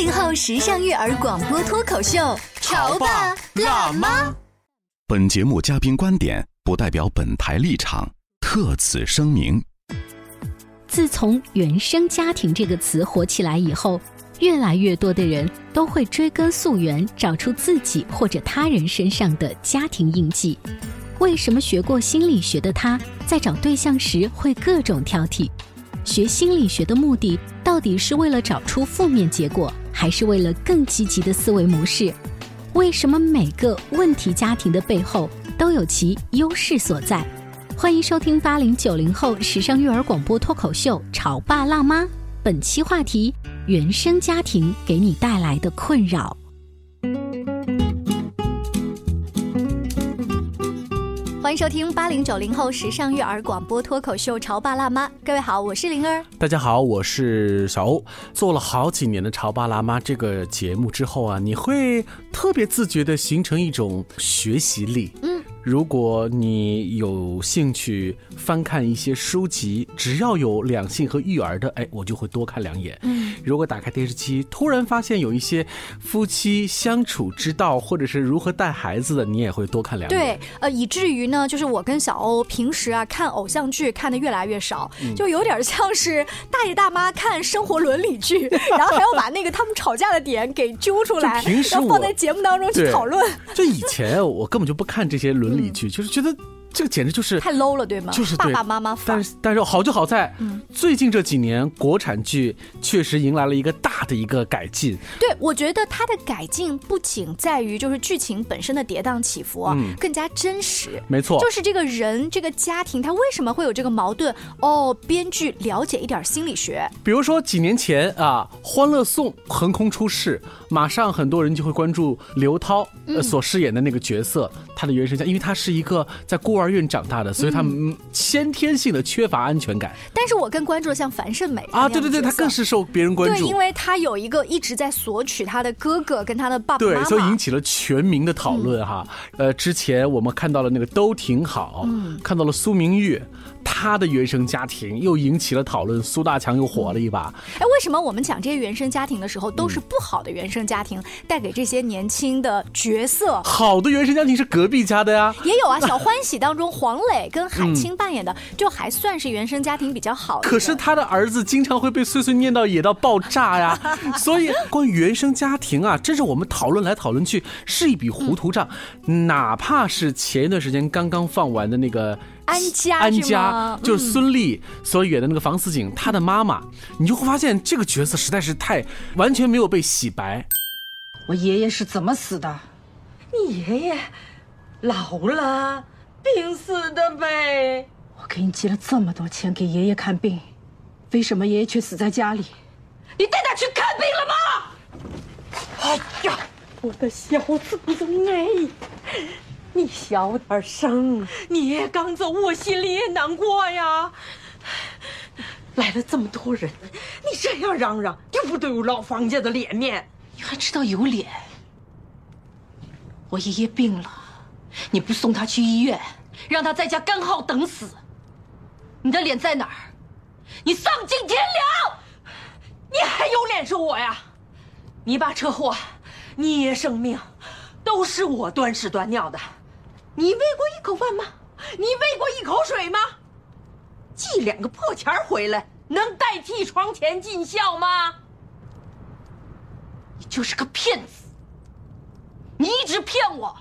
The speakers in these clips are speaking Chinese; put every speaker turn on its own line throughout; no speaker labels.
八零后时尚育儿广播脱口秀，
潮爸辣妈。
本节目嘉宾观点不代表本台立场，特此声明。
自从“原生家庭”这个词火起来以后，越来越多的人都会追根溯源，找出自己或者他人身上的家庭印记。为什么学过心理学的他在找对象时会各种挑剔？学心理学的目的到底是为了找出负面结果，还是为了更积极的思维模式？为什么每个问题家庭的背后都有其优势所在？欢迎收听八零九零后时尚育儿广播脱口秀《潮爸辣妈》，本期话题：原生家庭给你带来的困扰。
欢迎收听八零九零后时尚育儿广播脱口秀《潮爸辣妈》。各位好，我是灵儿。
大家好，我是小欧。做了好几年的《潮爸辣妈》这个节目之后啊，你会特别自觉的形成一种学习力。嗯。如果你有兴趣翻看一些书籍，只要有两性和育儿的，哎，我就会多看两眼。嗯，如果打开电视机，突然发现有一些夫妻相处之道，或者是如何带孩子的，你也会多看两眼。
对，呃，以至于呢，就是我跟小欧平时啊看偶像剧看的越来越少，就有点像是大爷大妈看生活伦理剧，然后还要把那个他们吵架的点给揪出来，然后放在节目当中去讨论。
就以前我根本就不看这些伦。理去，就是觉得这个简直就是
太 low 了，对吗？
就是
爸爸妈妈。
但是但是好就好在，最近这几年国产剧确实迎来了一个大的一个改进。
对，我觉得它的改进不仅在于就是剧情本身的跌宕起伏，嗯，更加真实。
没错，
就是这个人这个家庭他为什么会有这个矛盾？哦，编剧了解一点心理学。
比如说几年前啊，《欢乐颂》横空出世，马上很多人就会关注刘涛所饰演的那个角色，他的原生家，因为他是一个在孤儿院长大的，所以他先天性的缺乏安全感。
但是我更关注的像樊胜美
啊，对对对，他更是受别人关
注，对，因为他有一个一直在索取他的哥哥跟他的爸爸妈
妈，对，所以引起了全民的讨论哈。呃，之前我们看到了那个都挺好，看到了苏明玉。他的原生家庭又引起了讨论，苏大强又火了一把。
哎，为什么我们讲这些原生家庭的时候，都是不好的原生家庭带给这些年轻的角色？
好的原生家庭是隔壁家的呀，
也有啊。小欢喜当中，黄磊跟海清扮演的，就还算是原生家庭比较好的。
可是他的儿子经常会被碎碎念到野到爆炸呀，所以关于原生家庭啊，真是我们讨论来讨论去是一笔糊涂账。哪怕是前一段时间刚刚放完的那个。
安家，
安家就是孙俪所演的那个房思锦，她的妈妈，你就会发现这个角色实在是太完全没有被洗白。
我爷爷是怎么死的？你爷爷老了，病死的呗。我给你寄了这么多钱给爷爷看病，为什么爷爷却死在家里？你带他去看病了吗？哎呀，我的小祖宗哎！你小点声！你爷刚走，我心里也难过呀。来了这么多人，你这样嚷嚷，丢不丢老方家的脸面？你还知道有脸？我爷爷病了，你不送他去医院，让他在家干耗等死，你的脸在哪儿？你丧尽天良！你还有脸说我呀？你爸车祸，你爷生命，都是我端屎端尿的。你喂过一口饭吗？你喂过一口水吗？寄两个破钱回来，能代替床前尽孝吗？你就是个骗子！你一直骗我，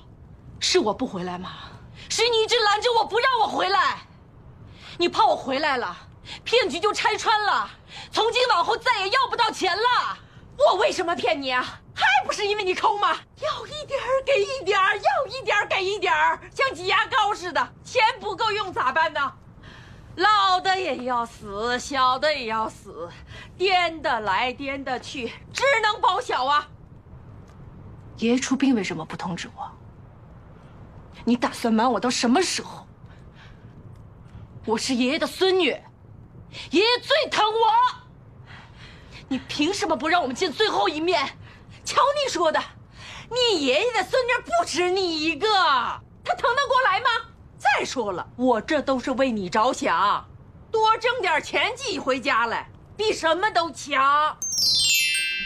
是我不回来吗？是你一直拦着我不让我回来。你怕我回来了，骗局就拆穿了，从今往后再也要不到钱了。我为什么骗你啊？还不是因为你抠吗？要一点儿给一点儿，要一点儿给一点儿，像挤牙膏似的。钱不够用咋办呢？老的也要死，小的也要死，颠的来颠的去，只能保小啊。爷爷出殡为什么不通知我？你打算瞒我到什么时候？我是爷爷的孙女，爷爷最疼我。你凭什么不让我们见最后一面？瞧你说的，你爷爷的孙女不止你一个，他疼得过来吗？再说了，我这都是为你着想，多挣点钱寄回家来，比什么都强。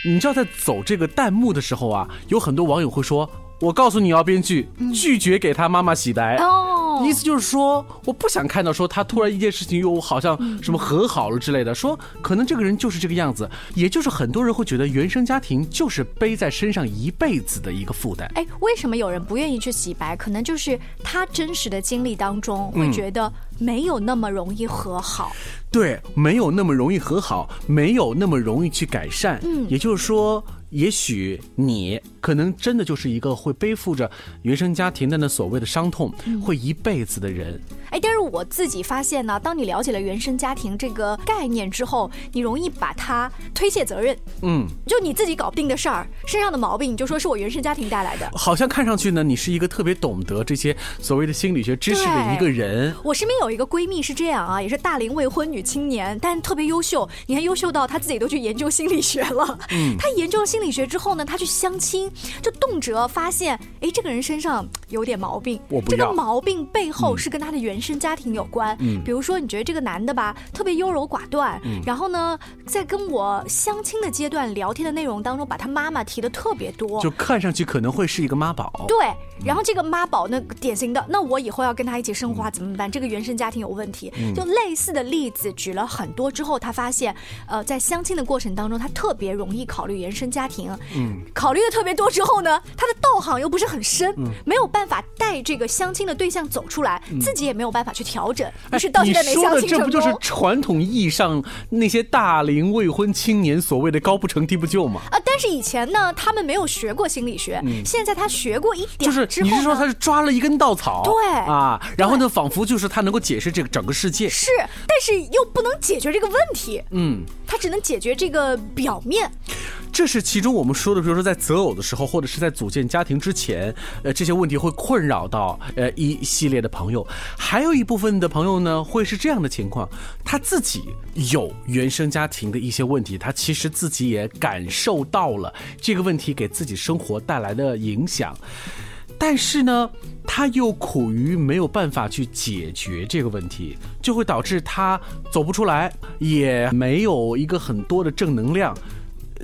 你知道在走这个弹幕的时候啊，有很多网友会说：“我告诉你哦，编剧拒绝给他妈妈洗白。”
哦，
意思就是说，我不想看到说他突然一件事情又好像什么和好了之类的，说可能这个人就是这个样子，也就是很多人会觉得原生家庭就是背在身上一辈子的一个负担。
哎，为什么有人不愿意去洗白？可能就是他真实的经历当中会觉得没有那么容易和好。
对，没有那么容易和好，没有那么容易去改善。嗯，也就是说，也许你可能真的就是一个会背负着原生家庭的那所谓的伤痛，会一辈子的人。
哎，但是我自己发现呢，当你了解了原生家庭这个概念之后，你容易把它推卸责任。
嗯，
就你自己搞不定的事儿，身上的毛病，你就说是我原生家庭带来的。
好像看上去呢，你是一个特别懂得这些所谓的心理学知识的一个人。
我身边有一个闺蜜是这样啊，也是大龄未婚女青年，但特别优秀。你看优秀到她自己都去研究心理学了。嗯，她研究了心理学之后呢，她去相亲，就动辄发现，哎，这个人身上有点毛病。
我不
这个毛病背后是跟他的原生家庭有关。嗯，比如说你觉得这个男的吧，特别优柔寡断，然后呢，在跟我相亲的阶段聊天的内容当中，把他妈妈提的特别多，
就看上去可能会是一个妈宝。
对，然后这个妈宝呢典型的，那我以后要跟他一起生活怎么办？这个原生家庭有问题。就类似的例子举了很多之后，他发现，呃，在相亲的过程当中，他特别容易考虑原生家庭。嗯，考虑的特别多之后呢，他的道行又不是很深，没有办法带这个相亲的对象走出来，自己也没有办法去调整，于是到现在没相亲成功。
这不就是传统意义上那些大龄未婚青年所谓的高不成低不就吗？
啊，但是以前呢，他们没有学过心理学，现在他学过一点
就是你是说他是抓了一根稻草？
对
啊，然后呢，仿佛就是他能够解释这个整个世界。
是，但是又不能解决这个问题，
嗯，
他只能解决这个表面。
这是其中我们说的，比如说在择偶的时候，或者是在组建家庭之前，呃，这些问题会困扰到呃一系列的朋友。还有一部分的朋友呢，会是这样的情况，他自己有原生家庭的一些问题，他其实自己也感受到了这个问题给自己生活带来的影响。但是呢，他又苦于没有办法去解决这个问题，就会导致他走不出来，也没有一个很多的正能量。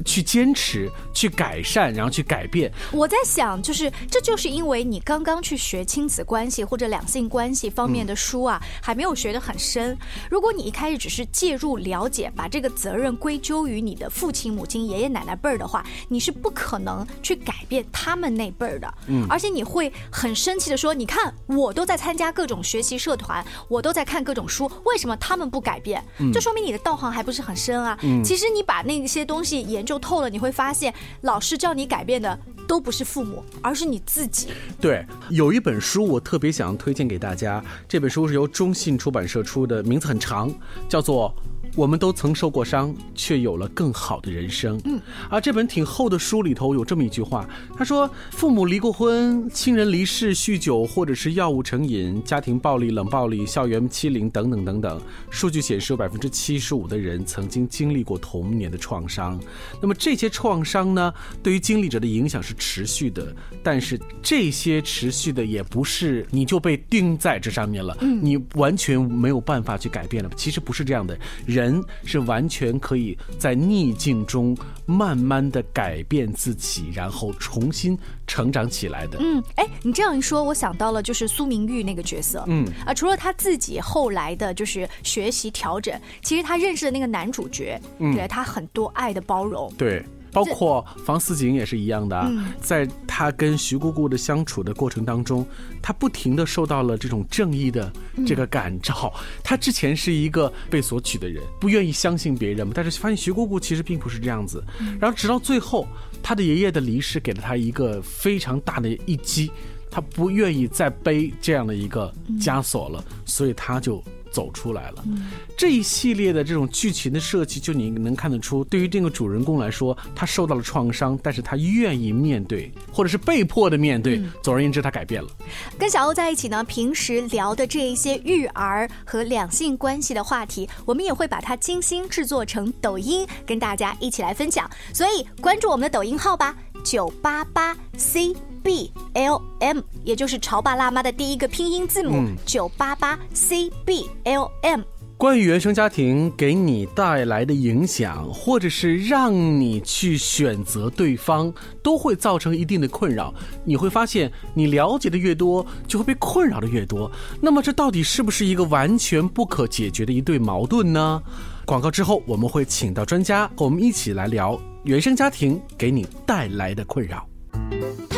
去坚持、去改善，然后去改变。
我在想，就是这就是因为你刚刚去学亲子关系或者两性关系方面的书啊，还没有学得很深。如果你一开始只是介入了解，把这个责任归咎于你的父亲、母亲、爷爷奶奶辈儿的话，你是不可能去改变他们那辈儿的。嗯，而且你会很生气的说：“你看，我都在参加各种学习社团，我都在看各种书，为什么他们不改变？”嗯这说明你的道行还不是很深啊。嗯其实你把那些东西研究透了，你会发现，老师叫你改变的都不是父母，而是你自己。
对，有一本书我特别想推荐给大家，这本书是由中信出版社出的，名字很长，叫做。我们都曾受过伤，却有了更好的人生。嗯，而这本挺厚的书里头有这么一句话，他说：父母离过婚，亲人离世，酗酒或者是药物成瘾，家庭暴力、冷暴力、校园欺凌等等等等。数据显示，有百分之七十五的人曾经经历过童年的创伤。那么这些创伤呢，对于经历者的影响是持续的，但是这些持续的也不是你就被钉在这上面了，你完全没有办法去改变了。其实不是这样的，人是完全可以在逆境中慢慢的改变自己，然后重新成长起来的。
嗯，哎，你这样一说，我想到了就是苏明玉那个角色。嗯啊，除了他自己后来的就是学习调整，其实他认识的那个男主角，给了他很多爱的包容。
对。包括房思锦也是一样的，在他跟徐姑姑的相处的过程当中，他不停的受到了这种正义的这个感召。他之前是一个被索取的人，不愿意相信别人嘛，但是发现徐姑姑其实并不是这样子。然后直到最后，他的爷爷的离世给了他一个非常大的一击，他不愿意再背这样的一个枷锁了，所以他就。走出来了，这一系列的这种剧情的设计，就你能看得出，对于这个主人公来说，他受到了创伤，但是他愿意面对，或者是被迫的面对。总而言之，他改变了。
跟小欧在一起呢，平时聊的这一些育儿和两性关系的话题，我们也会把它精心制作成抖音，跟大家一起来分享。所以关注我们的抖音号吧，九八八 C B L M，也就是潮爸辣妈的第一个拼音字母，九八八 C B L M。
关于原生家庭给你带来的影响，或者是让你去选择对方，都会造成一定的困扰。你会发现，你了解的越多，就会被困扰的越多。那么，这到底是不是一个完全不可解决的一对矛盾呢？广告之后，我们会请到专家和我们一起来聊原生家庭给你带来的困扰。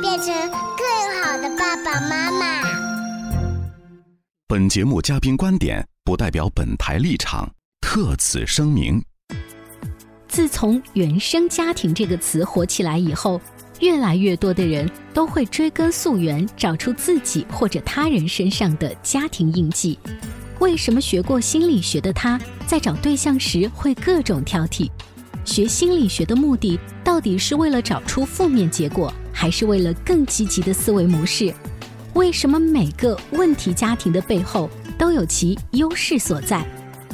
变成更好的爸爸妈妈。
本节目嘉宾观点不代表本台立场，特此声明。
自从“原生家庭”这个词火起来以后，越来越多的人都会追根溯源，找出自己或者他人身上的家庭印记。为什么学过心理学的他在找对象时会各种挑剔？学心理学的目的到底是为了找出负面结果，还是为了更积极的思维模式？为什么每个问题家庭的背后都有其优势所在？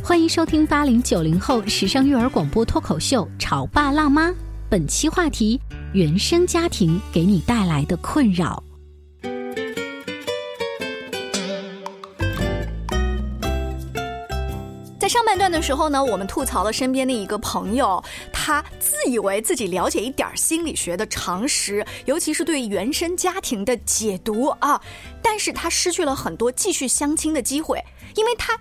欢迎收听八零九零后时尚育儿广播脱口秀《潮爸辣妈》，本期话题：原生家庭给你带来的困扰。
半段的时候呢，我们吐槽了身边的一个朋友，他自以为自己了解一点心理学的常识，尤其是对原生家庭的解读啊，但是他失去了很多继续相亲的机会，因为他。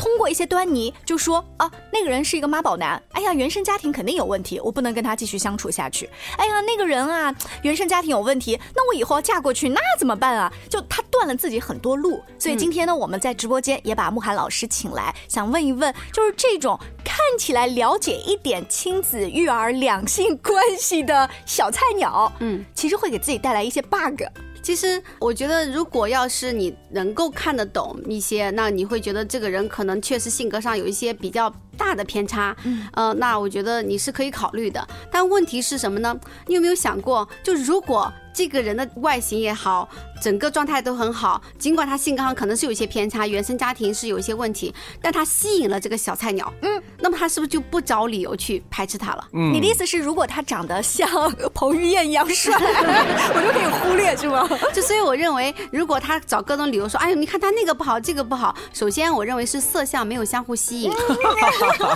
通过一些端倪就说啊，那个人是一个妈宝男，哎呀，原生家庭肯定有问题，我不能跟他继续相处下去。哎呀，那个人啊，原生家庭有问题，那我以后要嫁过去那怎么办啊？就他断了自己很多路。所以今天呢，我们在直播间也把慕寒老师请来，想问一问，就是这种看起来了解一点亲子育儿两性关系的小菜鸟，嗯，其实会给自己带来一些 bug。
其实我觉得，如果要是你能够看得懂一些，那你会觉得这个人可能确实性格上有一些比较大的偏差，嗯，呃，那我觉得你是可以考虑的。但问题是什么呢？你有没有想过，就如果这个人的外形也好，整个状态都很好，尽管他性格上可能是有一些偏差，原生家庭是有一些问题，但他吸引了这个小菜鸟，嗯，那么他是不是就不找理由去排斥他了？
嗯，你的意思是，如果他长得像彭于晏一样帅，我就可以忽略，是吗？
就所以我认为，如果他找各种理由说，哎呦，你看他那个不好，这个不好，首先我认为是色相没有相互吸引，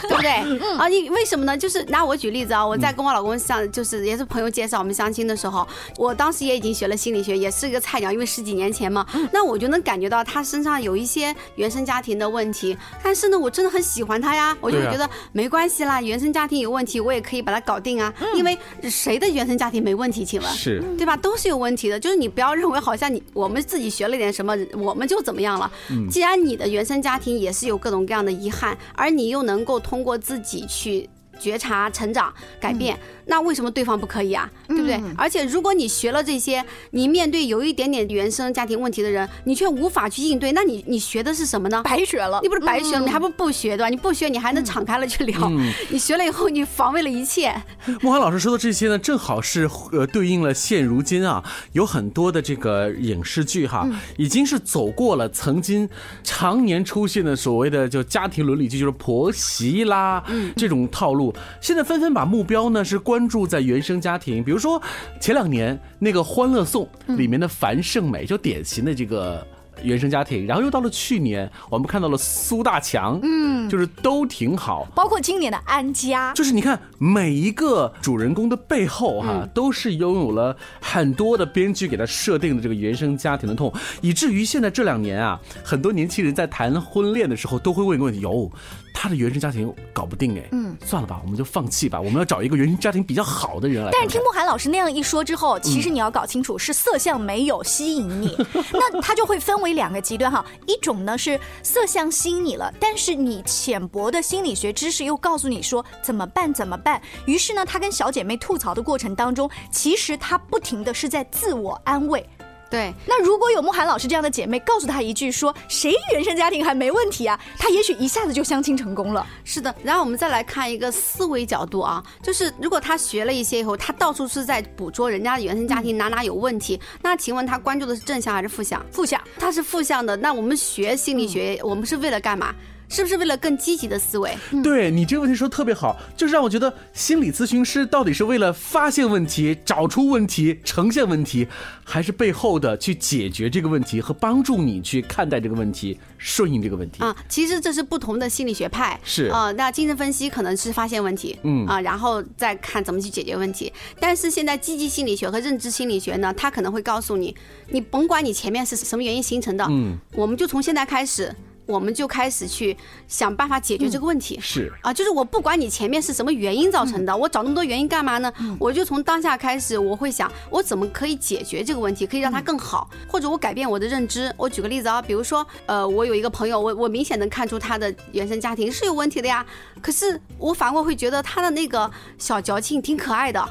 对不对？啊，你为什么呢？就是拿我举例子啊，我在跟我老公相，就是也是朋友介绍我们相亲的时候，我当时也已经学了心理学，也是一个菜鸟，因为十几年前嘛，那我就能感觉到他身上有一些原生家庭的问题，但是呢，我真的很喜欢他呀，我就觉得没关系啦，原生家庭有问题，我也可以把它搞定啊，因为谁的原生家庭没问题？请问
是
对吧？都是有问题的，就是你不要认为好像你我们自己学了点什么，我们就怎么样了。既然你的原生家庭也是有各种各样的遗憾，而你又能够通过自己去。觉察、成长、改变，那为什么对方不可以啊？对不对？而且如果你学了这些，你面对有一点点原生家庭问题的人，你却无法去应对，那你你学的是什么呢？
白学了，
你不是白学了，你还不不学对吧？你不学，你还能敞开了去聊。你学了以后，你防卫了一切。
莫涵老师说的这些呢，正好是呃对应了现如今啊，有很多的这个影视剧哈，已经是走过了曾经常年出现的所谓的就家庭伦理剧，就是婆媳啦这种套路，现在纷纷把目标呢是关注在原生家庭，比如说前两年那个《欢乐颂》里面的樊胜美，就典型的这个。原生家庭，然后又到了去年，我们看到了苏大强，嗯，就是都挺好，
包括今年的安家，
就是你看每一个主人公的背后哈，都是拥有了很多的编剧给他设定的这个原生家庭的痛，以至于现在这两年啊，很多年轻人在谈婚恋的时候都会问一个问题：有。他的原生家庭搞不定哎，嗯，算了吧，我们就放弃吧。我们要找一个原生家庭比较好的人来。
但是听慕寒老师那样一说之后，其实你要搞清楚是色相没有吸引你，那他就会分为两个极端哈。一种呢是色相吸引你了，但是你浅薄的心理学知识又告诉你说怎么办怎么办。于是呢，他跟小姐妹吐槽的过程当中，其实他不停的是在自我安慰。
对，
那如果有慕寒老师这样的姐妹告诉她一句说谁原生家庭还没问题啊，她也许一下子就相亲成功了。
是的，然后我们再来看一个思维角度啊，就是如果她学了一些以后，她到处是在捕捉人家的原生家庭哪哪有问题，那请问她关注的是正向还是负向？
负向，
她是负向的。那我们学心理学，我们是为了干嘛？是不是为了更积极的思维？
对你这个问题说特别好，就是让我觉得心理咨询师到底是为了发现问题、找出问题、呈现问题，还是背后的去解决这个问题和帮助你去看待这个问题、顺应这个问题
啊？其实这是不同的心理学派，
是
啊。那精神分析可能是发现问题，嗯啊，然后再看怎么去解决问题。但是现在积极心理学和认知心理学呢，它可能会告诉你，你甭管你前面是什么原因形成的，嗯，我们就从现在开始。我们就开始去想办法解决这个问题。
是
啊，就是我不管你前面是什么原因造成的，我找那么多原因干嘛呢？我就从当下开始，我会想我怎么可以解决这个问题，可以让它更好，或者我改变我的认知。我举个例子啊，比如说，呃，我有一个朋友，我我明显能看出他的原生家庭是有问题的呀。可是我反过会觉得他的那个小矫情挺可爱的，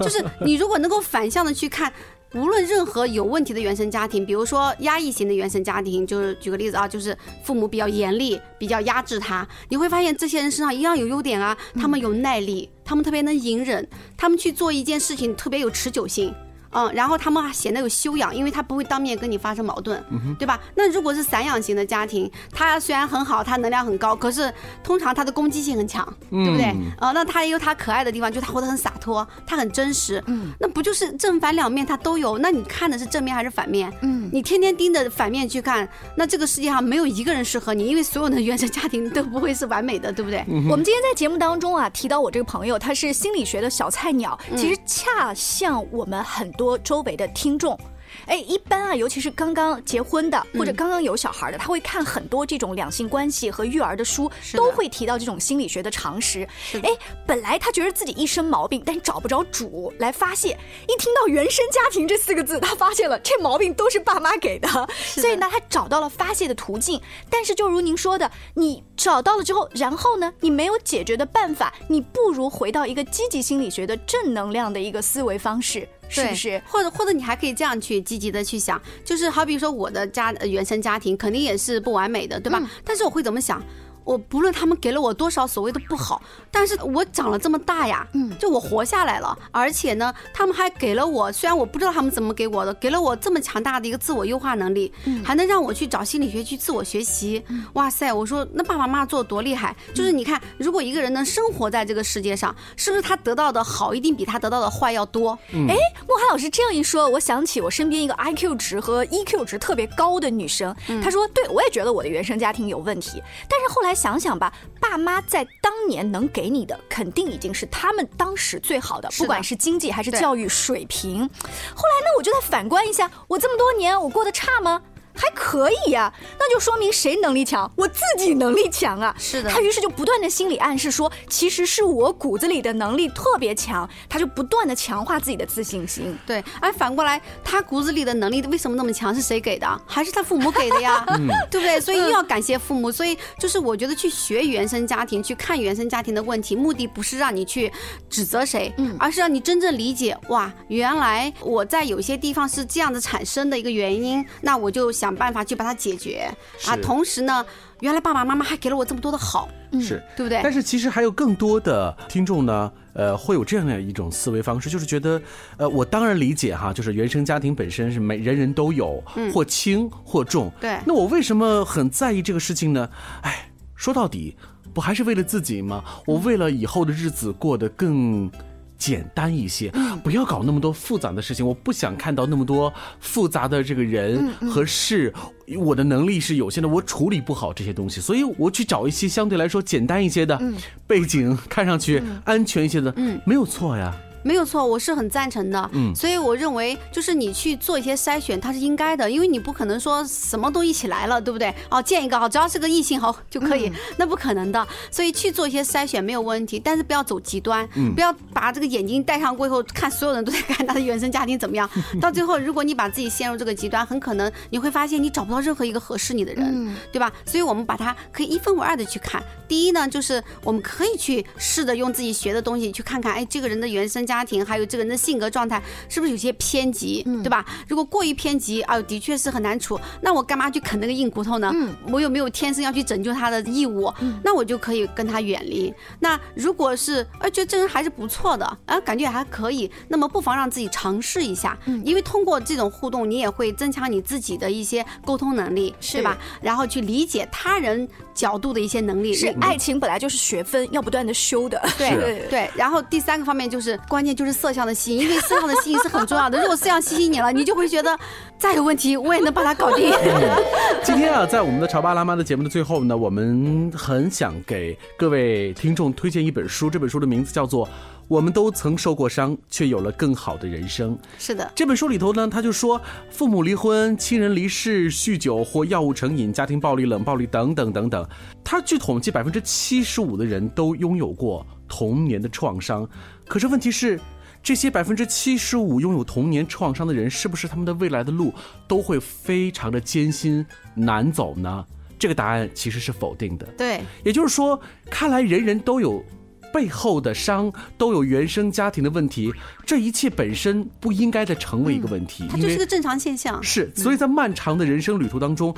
就是你如果能够反向的去看。无论任何有问题的原生家庭，比如说压抑型的原生家庭，就是举个例子啊，就是父母比较严厉，比较压制他，你会发现这些人身上一样有优点啊，他们有耐力，他们特别能隐忍，他们去做一件事情特别有持久性。嗯，然后他们显得有修养，因为他不会当面跟你发生矛盾，对吧？那如果是散养型的家庭，他虽然很好，他能量很高，可是通常他的攻击性很强，对不对？呃，那他也有他可爱的地方，就他活得很洒脱，他很真实。嗯，那不就是正反两面它都有？那你看的是正面还是反面？嗯，你天天盯着反面去看，那这个世界上没有一个人适合你，因为所有的原生家庭都不会是完美的，对不对？
我们今天在节目当中啊，提到我这个朋友，他是心理学的小菜鸟，其实恰像我们很多。周围的听众。哎，一般啊，尤其是刚刚结婚的或者刚刚有小孩的，他会看很多这种两性关系和育儿的书，都会提到这种心理学的常识。哎，本来他觉得自己一身毛病，但找不着主来发泄，一听到“原生家庭”这四个字，他发现了这毛病都是爸妈给的，所以呢，他找到了发泄的途径。但是，就如您说的，你找到了之后，然后呢，你没有解决的办法，你不如回到一个积极心理学的正能量的一个思维方式。是不是？
或者或者你还可以这样去积极的去想，就是好比说我的家原生家庭肯定也是不完美的，对吧？但是我会怎么想？我不论他们给了我多少所谓的不好，但是我长了这么大呀，嗯，就我活下来了，而且呢，他们还给了我，虽然我不知道他们怎么给我的，给了我这么强大的一个自我优化能力，嗯，还能让我去找心理学去自我学习，哇塞，我说那爸爸妈妈做的多厉害，就是你看，如果一个人能生活在这个世界上，是不是他得到的好一定比他得到的坏要多？
哎，莫涵老师这样一说，我想起我身边一个 IQ 值和 EQ 值特别高的女生，她说，对我也觉得我的原生家庭有问题，但是后来。想想吧，爸妈在当年能给你的，肯定已经是他们当时最好的，不管是经济还是教育水平。后来呢，我就在反观一下，我这么多年我过得差吗？还可以呀、那就说明谁能力强？我自己能力强啊。
是的
他于是就不断的心理暗示说，其实是我骨子里的能力特别强，他就不断的强化自己的自信心。
对，哎反过来，他骨子里的能力为什么那么强？是谁给的？还是他父母给的呀？对不对？所以又要感谢父母。所以就是我觉得去学原生家庭，去看原生家庭的问题，目的不是让你去指责谁，而是让你真正理解，哇，原来我在有些地方是这样子产生的一个原因，那我就想办法去把它解决啊。同时呢，原来爸爸妈妈还给了我这么多的好，
是
对不对？
但是其实还有更多的听众呢，呃，会有这样的一种思维方式，就是觉得，呃，我当然理解哈，就是原生家庭本身是每人人都有，
嗯
或轻或重。
对
那我为什么很在意这个事情呢？哎，说到底，不还是为了自己吗？我为了以后的日子过得更。简单一些，不要搞那么多复杂的事情。我不想看到那么多复杂的这个人和事，我的能力是有限的，我处理不好这些东西，所以我去找一些相对来说简单一些的，背景看上去安全一些的，没有错呀。
没有错，我是很赞成的。
嗯
所以我认为就是你去做一些筛选，它是应该的，因为你不可能说什么都一起来了，对不对？哦，见一个好，只要是个异性好就可以，那不可能的。所以去做一些筛选没有问题，但是不要走极端，
嗯
不要把这个眼睛戴上过后，看所有人都在看他的原生家庭怎么样。到最后，如果你把自己陷入这个极端，很可能你会发现你找不到任何一个合适你的人，对吧？所以我们把它可以一分为二的去看。第一呢，就是我们可以去试着用自己学的东西去看看，哎，这个人的原生家庭，还有这个人的性格状态是不是有些偏激，对吧？如果过于偏激，啊，的确是很难处。那我干嘛去啃那个硬骨头呢？我有没有天生要去拯救他的义务？那我就可以跟他远离。那如果是呃觉得这人还是不错的，啊，感觉也还可以，那么不妨让自己尝试一下，因为通过这种互动，你也会增强你自己的一些沟通能力，对吧？然后去理解他人角度的一些能力。
是爱情本来就是学分，要不断的修的。
对 对，然后第三个方面就是关键就是色相的吸引，因为色相的吸引是很重要的。如果色相吸引你了，你就会觉得再有问题我也能把它搞定。
今天啊，在我们的潮爸辣妈的节目的最后呢，我们很想给各位听众推荐一本书，这本书的名字叫做《我们都曾受过伤，却有了更好的人生》。
是的，
这本书里头呢，他就说，父母离婚、亲人离世、酗酒或药物成瘾、家庭暴力、冷暴力等等等等。他据统计，百分之七十五的人都拥有过童年的创伤。可是问题是，这些百分之七十五拥有童年创伤的人，是不是他们的未来的路都会非常的艰辛难走呢？这个答案其实是否定的。
对，
也就是说，看来人人都有背后的伤，都有原生家庭的问题，这一切本身不应该再成为一个问题，
它就是个正常现象。
是，所以在漫长的人生旅途当中。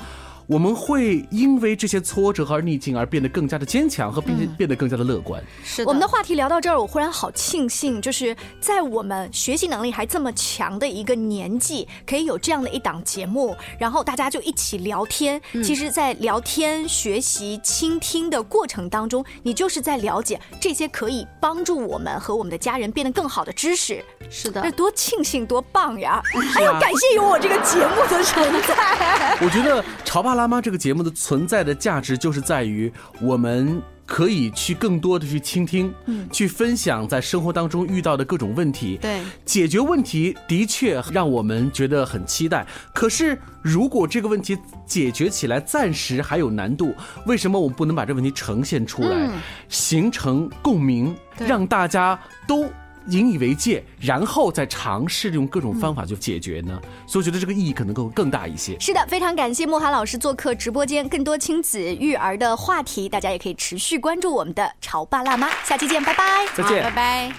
我们会因为这些挫折和逆境而变得更加的坚强，和并且变得更加的乐观。
是
我们的话题聊到这儿，我忽然好庆幸，就是在我们学习能力还这么强的一个年纪，可以有这样的一档节目，然后大家就一起聊天。其实，在聊天、学习、倾听的过程当中，你就是在了解这些可以帮助我们和我们的家人变得更好的知识。
是的
那，多庆幸，多棒呀！还要 感谢有我这个节目的存在。
我觉得《潮爸辣妈》这个节目的存在的价值，就是在于我们可以去更多的去倾听，
嗯
去分享在生活当中遇到的各种问题。
对，
解决问题的确让我们觉得很期待。可是，如果这个问题解决起来暂时还有难度，为什么我们不能把这问题呈现出来，
嗯
形成共鸣，让大家都引以为戒，然后再尝试用各种方法去解决呢？所以，我觉得这个意义可能更更大一些。
是的，非常感谢莫涵老师做客直播间，更多亲子育儿的话题，大家也可以持续关注我们的潮爸辣妈。下期见，拜拜。
再见
好拜拜。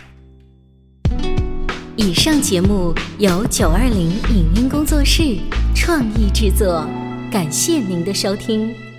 以上节目由九二零影音工作室创意制作，感谢您的收听。